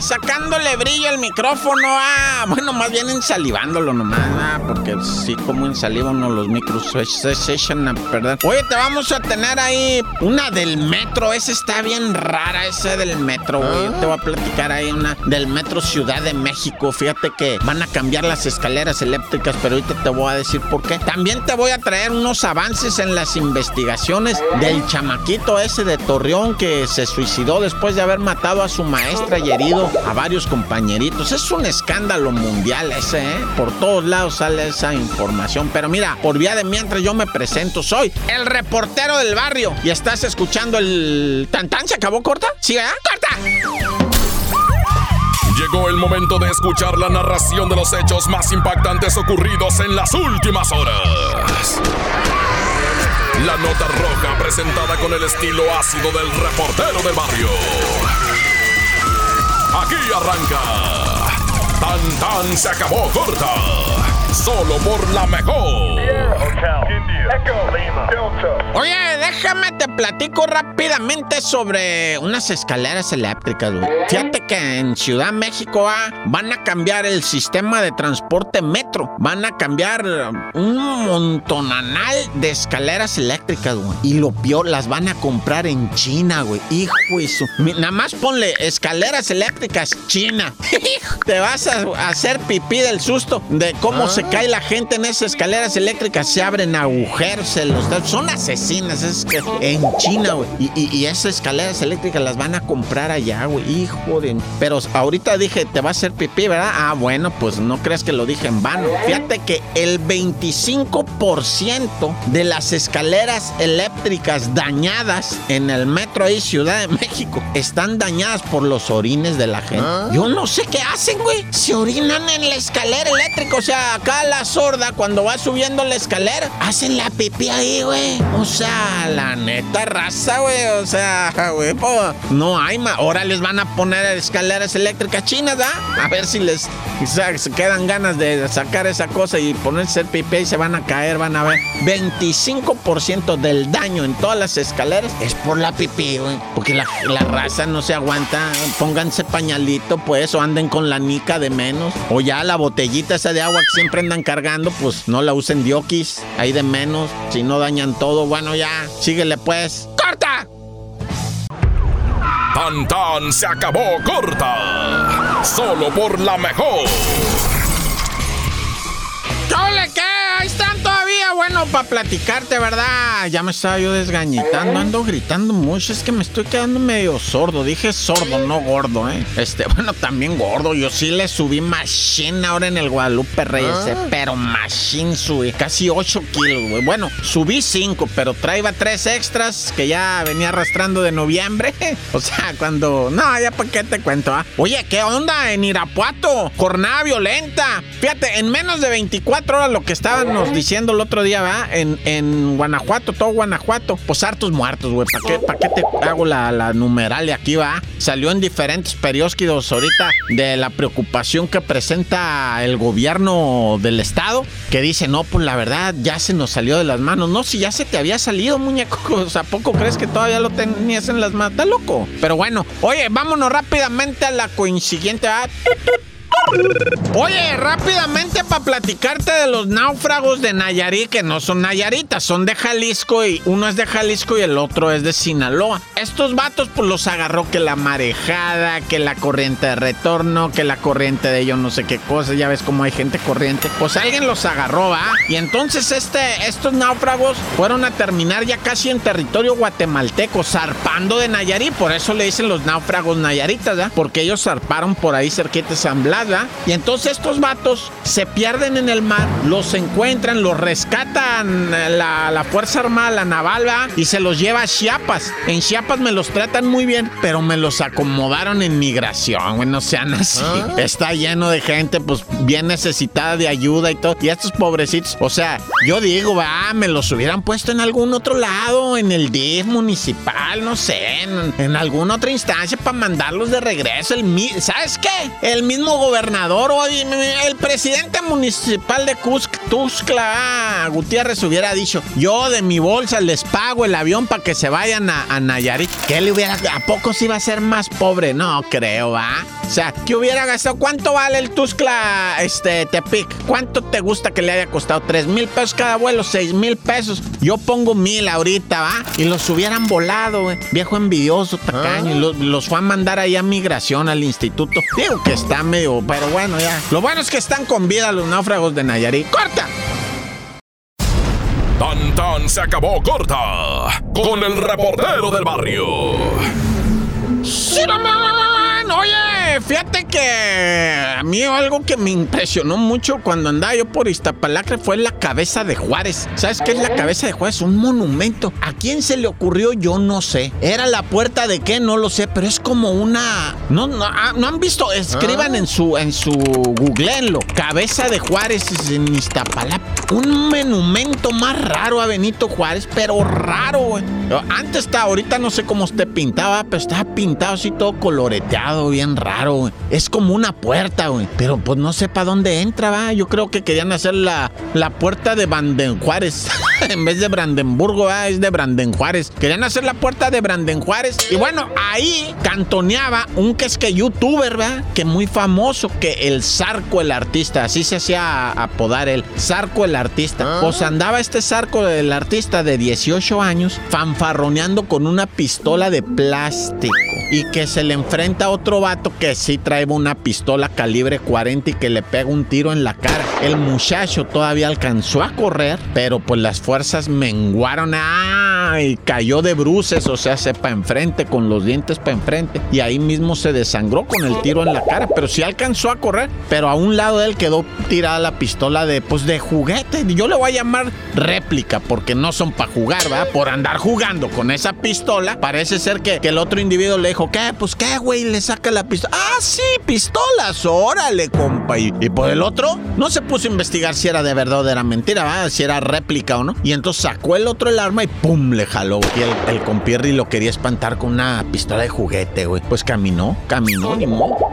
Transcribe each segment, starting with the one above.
Sacándole brillo al micrófono, ah, bueno, más bien ensalivándolo nomás, ah, porque sí, como ensaliva uno los micros se, se echan a perder. Oye, te vamos a tener ahí una del metro, esa está bien rara, esa del metro, güey. Te voy a platicar ahí una del metro Ciudad de México. Fíjate que van a cambiar las escaleras eléctricas, pero ahorita te voy a decir por qué. También te voy a traer unos avances en las investigaciones del chamaquito ese de Torreón que se suicidó después de haber matado a su maestra y herido a varios compañeritos. Es un escándalo mundial ese, ¿eh? Por todos lados sale esa información. Pero mira, por vía de mientras yo me presento, soy el reportero del barrio y estás escuchando el... ¿Tantán se acabó corta? ¿Sí, verdad? ¡Corta! Llegó el momento de escuchar la narración de los hechos más impactantes ocurridos en las últimas horas. La nota roja presentada con el estilo ácido del reportero del barrio. Aquí arranca. Tan tan se acabó corta. Solo por la mejor. Oye, déjame te platico rápidamente sobre unas escaleras eléctricas, güey. Fíjate que en Ciudad México ah, van a cambiar el sistema de transporte metro. Van a cambiar un montonanal de escaleras eléctricas, güey. Y lo peor, las van a comprar en China, güey. Hijo eso. Nada más ponle escaleras eléctricas China. te vas a hacer pipí del susto de cómo se cae la gente en esas escaleras eléctricas. Se abren agujeros, se los. Son asesinas, es que en China, güey. Y, y- y esas escaleras eléctricas las van a comprar allá, güey. Hijo de. Pero ahorita dije, te va a hacer pipí, ¿verdad? Ah, bueno, pues no creas que lo dije en vano. Fíjate que el 25% de las escaleras eléctricas dañadas en el metro ahí, Ciudad de México, están dañadas por los orines de la gente. Yo no sé qué hacen, güey. Se orinan en la escalera eléctrica. O sea, acá la sorda, cuando va subiendo la escalera, hacen la pipí ahí, güey. O sea, la neta raza, güey. O sea, güey, no hay más. Ahora les van a poner escaleras eléctricas chinas, ¿ah? A ver si les sea, se quedan ganas de sacar esa cosa y ponerse el pipí y se van a caer, van a ver. 25% del daño en todas las escaleras es por la pipí, güey. Porque la, la raza no se aguanta. Pónganse pañalito, pues, o anden con la nica de menos. O ya la botellita esa de agua que siempre andan cargando, pues no la usen diokis. Ahí de menos. Si no dañan todo, bueno, ya. Síguele, pues. ¡Corta! Tan tan se acabó corta. Solo por la mejor. ¿Qué ole, qué? Ahí están bueno, para platicarte, ¿verdad? Ya me estaba yo desgañitando, ando gritando mucho, es que me estoy quedando medio sordo. Dije sordo, no gordo, ¿eh? Este, bueno, también gordo. Yo sí le subí machine ahora en el Guadalupe Reyes, eh, pero machine subí casi 8 kilos, güey. Bueno, subí 5, pero traía 3 extras que ya venía arrastrando de noviembre. O sea, cuando... No, ya para qué te cuento, ¿ah? Oye, ¿qué onda en Irapuato? Jornada violenta. Fíjate, en menos de 24 horas lo que estábamos diciendo el otro día, ¿verdad? En, en Guanajuato, todo Guanajuato. Pues hartos muertos, güey. ¿Para qué, pa' qué te hago la, la numeralia aquí, va? Salió en diferentes periódicos ahorita de la preocupación que presenta el gobierno del estado, que dice, no, pues la verdad ya se nos salió de las manos. No, si ya se te había salido, muñeco. O sea, ¿a poco crees que todavía lo tenías en las manos? Está loco. Pero bueno, oye, vámonos rápidamente a la coincidiente. ¿ah? Oye, rápidamente para platicarte de los náufragos de Nayarit, que no son Nayaritas, son de Jalisco y uno es de Jalisco y el otro es de Sinaloa. Estos vatos pues los agarró que la marejada, que la corriente de retorno, que la corriente de yo no sé qué cosa, ya ves cómo hay gente corriente. Pues alguien los agarró, ¿va? Y entonces este, estos náufragos fueron a terminar ya casi en territorio guatemalteco, zarpando de Nayarit, por eso le dicen los náufragos nayaritas, ¿va? Porque ellos zarparon por ahí cerquita de San Blas, ¿va? Y entonces estos vatos se pierden en el mar, los encuentran, los rescatan eh, la, la Fuerza Armada, la Naval, ¿va? Y se los lleva a Chiapas. En Chiapas me los tratan muy bien, pero me los acomodaron en migración, güey, no sean así. Está lleno de gente, pues, bien necesitada de ayuda y todo. Y estos pobrecitos, o sea, yo digo, va, me los hubieran puesto en algún otro lado, en el DIF municipal, no sé, en, en alguna otra instancia para mandarlos de regreso. El, ¿Sabes qué? El mismo gobernador el presidente municipal de Cusco, Tuxtla Gutiérrez hubiera dicho, yo de mi bolsa les pago el avión para que se vayan a, a Nayarit. ¿Qué le hubiera, a poco se iba a ser más pobre? No creo, ¿va? O sea, ¿qué hubiera gastado? ¿Cuánto vale el Tuxtla este, Tepic? ¿Cuánto te gusta que le haya costado? ¿Tres mil pesos cada vuelo? ¿Seis mil pesos? Yo pongo mil ahorita, ¿va? Y los hubieran volado, güey. Viejo envidioso, tacaño. Y los, los fue a mandar ahí a migración al instituto. Digo que está medio, pero bueno, ya. Lo bueno es que están con vida los náufragos de Nayarit. ¡Corta! Tan tan se acabó corta con el reportero del barrio. ¡Sí, Oye, fíjate que a mí algo que me impresionó mucho cuando andaba yo por Iztapalacre fue la cabeza de Juárez. ¿Sabes qué es la cabeza de Juárez? Un monumento. ¿A quién se le ocurrió? Yo no sé. ¿Era la puerta de qué? No lo sé, pero es como una... No, no, ah, ¿no han visto? Escriban en su, en su googleenlo. Cabeza de Juárez en Iztapalacre. Un monumento más raro a Benito Juárez, pero raro. Antes está, ahorita no sé cómo esté pintaba, pero estaba pintado así todo coloreteado, bien raro, Es como una puerta, güey. Pero pues no sé para dónde entra, va. Yo creo que querían hacer la, la puerta de Branden Juárez. en vez de Brandenburgo, va, es de Branden Juárez. Querían hacer la puerta de Branden Juárez. Y bueno, ahí cantoneaba un que es que youtuber, ¿verdad? Que muy famoso, que el Zarco el artista. Así se hacía apodar el Zarco el artista. Pues andaba este Zarco del artista de 18 años fanfarroneando con una pistola de plástico. Y que se le enfrenta a otro vato que sí trae una pistola calibre 40 y que le pega un tiro en la cara. El muchacho todavía alcanzó a correr, pero pues las fuerzas menguaron. ¡Ah! Y cayó de bruces, o sea, se pa' enfrente, con los dientes pa' enfrente. Y ahí mismo se desangró con el tiro en la cara. Pero sí alcanzó a correr. Pero a un lado de él quedó tirada la pistola de, pues, de juguete. Yo le voy a llamar réplica, porque no son para jugar, ¿verdad? Por andar jugando con esa pistola, parece ser que, que el otro individuo le dijo, ¿qué? Pues, ¿qué, güey? Le saca la pistola. Ah, sí, pistolas, órale, compa. Y, y por el otro, no se puso a investigar si era de verdad o era mentira, ¿verdad? Si era réplica o no. Y entonces sacó el otro el arma y ¡pum! Le jaló. Y el, el compierri lo quería espantar con una pistola de juguete, güey. Pues caminó, caminó, ni modo.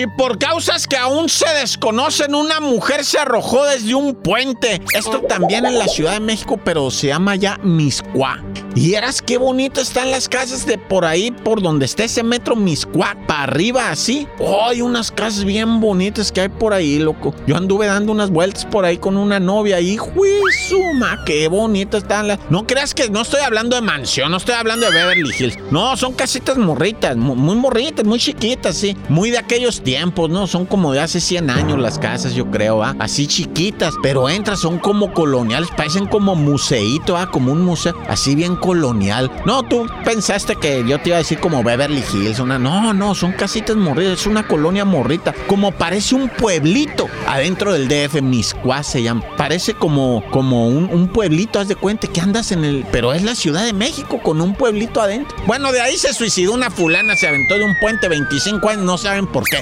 Y por causas que aún se desconocen, una mujer se arrojó desde un puente. Esto también en la Ciudad de México, pero se llama ya Miscuá. Y eras qué bonito están las casas de por ahí, por donde está ese metro Miscuá, para arriba así. Oh, hay unas casas bien bonitas que hay por ahí, loco. Yo anduve dando unas vueltas por ahí con una novia y ¡juizuma! Qué bonitas están las. No creas que no estoy hablando de mansión, no estoy hablando de Beverly Hills. No, son casitas morritas, muy morritas, muy chiquitas, sí. Muy de aquellos tiempos, ¿no? Son como de hace 100 años las casas, yo creo, ¿ah? Así chiquitas, pero entras, son como coloniales, parecen como museíto, ¿ah? Como un museo, así bien colonial. No, tú pensaste que yo te iba a decir como Beverly Hills, una. No, no, son casitas morritas, es una colonia morrita. Como parece un pueblito adentro del DF, Miscuá se llama. Parece como, como un, un pueblito, haz de cuenta que andas en el. Pero es la Ciudad de México con un pueblito adentro. Bueno, de ahí se suicidó una fulana, se aventó de un puente 25 años, no saben por qué.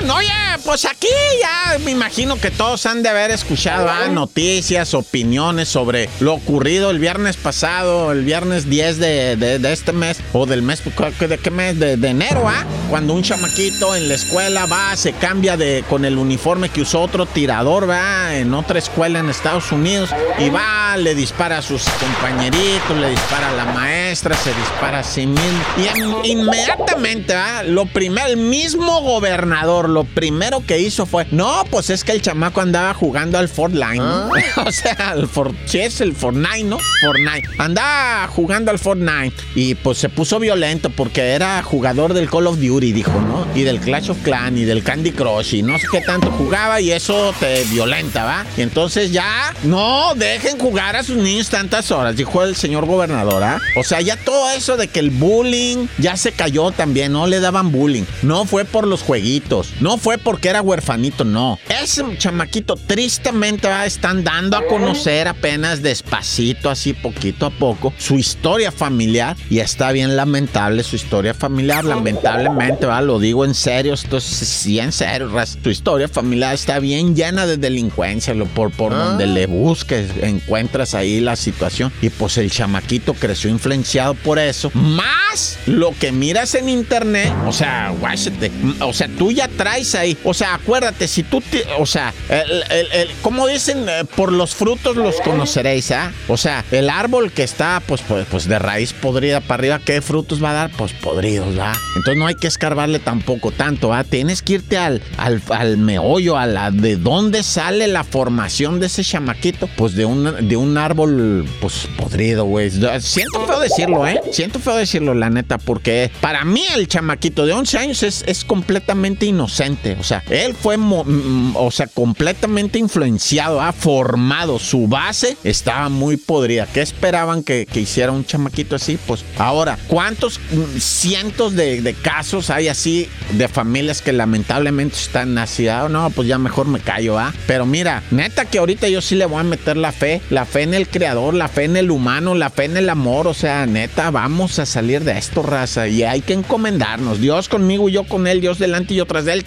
¡Shiraman! Oye, pues aquí ya me imagino que todos han de haber escuchado ah, noticias, opiniones sobre lo ocurrido el viernes pasado, el viernes 10 de, de- de este mes, o del mes, ¿de qué mes? De, de enero, ¿ah? Cuando un chamaquito en la escuela va, se cambia de con el uniforme que usó otro tirador, va, en otra escuela en Estados Unidos, y va, le dispara a sus compañeritos, le dispara a la maestra, se dispara a sí mismo, y in- inmediatamente, ¿va? Lo primero, el mismo gobernador, lo primero que hizo fue, no, pues es que el chamaco andaba jugando al Fortnite, ¿no? o sea, al For es el Fortnite, ¿no? Fortnite. Andaba jugando al Fortnite y pues se puso violento porque era jugador del Call of Duty, dijo, ¿no? Y del Clash of Clans y del Candy Crush y no sé qué tanto jugaba y eso te violenta, ¿va? Y entonces ya, no, dejen jugar jugar a sus niños tantas horas, dijo el señor gobernador, ¿ah? O sea, ya todo eso de que el bullying ya se cayó también, no le daban bullying. No fue por los jueguitos, no fue porque era huerfanito, no. Ese chamaquito tristemente va, están dando a conocer apenas despacito, así poquito a poco, su historia familiar y está bien lamentable su historia familiar, lamentablemente, va, lo digo en serio, esto es sí en serio, su historia familiar está bien llena de delincuencia, lo por, por ah. donde le busques, encuentras ahí la situación y pues el chamaquito creció influenciado por eso, más lo que miras en internet, o sea, guáchate, o sea, tú ya traes ahí, o sea, acuérdate, si tú, o sea, el, como dicen, eh, por los frutos los conoceréis, ¿ah? O sea, el árbol que está, pues, pues, pues de raíz podrida para arriba, ¿qué frutos va a dar? Pues podridos, ¿va? Entonces no hay que escarbarle tampoco tanto, ¿ah? Tienes que irte al, al, al meollo, a la de dónde sale la formación de ese chamaquito, pues de un, de un árbol, pues podrido, güey. Siento feo decirlo, ¿eh? Siento feo decirlo, la neta, porque para mí el chamaquito de 11 años es, es completamente inocente. O sea, él fue, o sea, completamente influenciado, ha formado. Su base estaba muy podrida. ¿Qué esperaban que, hiciera un chamaquito así? Pues ahora, ¿cuántos cientos de, casos hay así de familias que lamentablemente están nacidas? No, pues ya mejor me callo, ¿ah? Pero mira, neta que ahorita yo sí le voy a meter la fe, la fe en el creador, la fe en el humano, la fe en el amor. O sea, neta, vamos a salir de esto, raza. Y hay que encomendarnos. Dios conmigo y yo con él, Dios delante y yo tras él.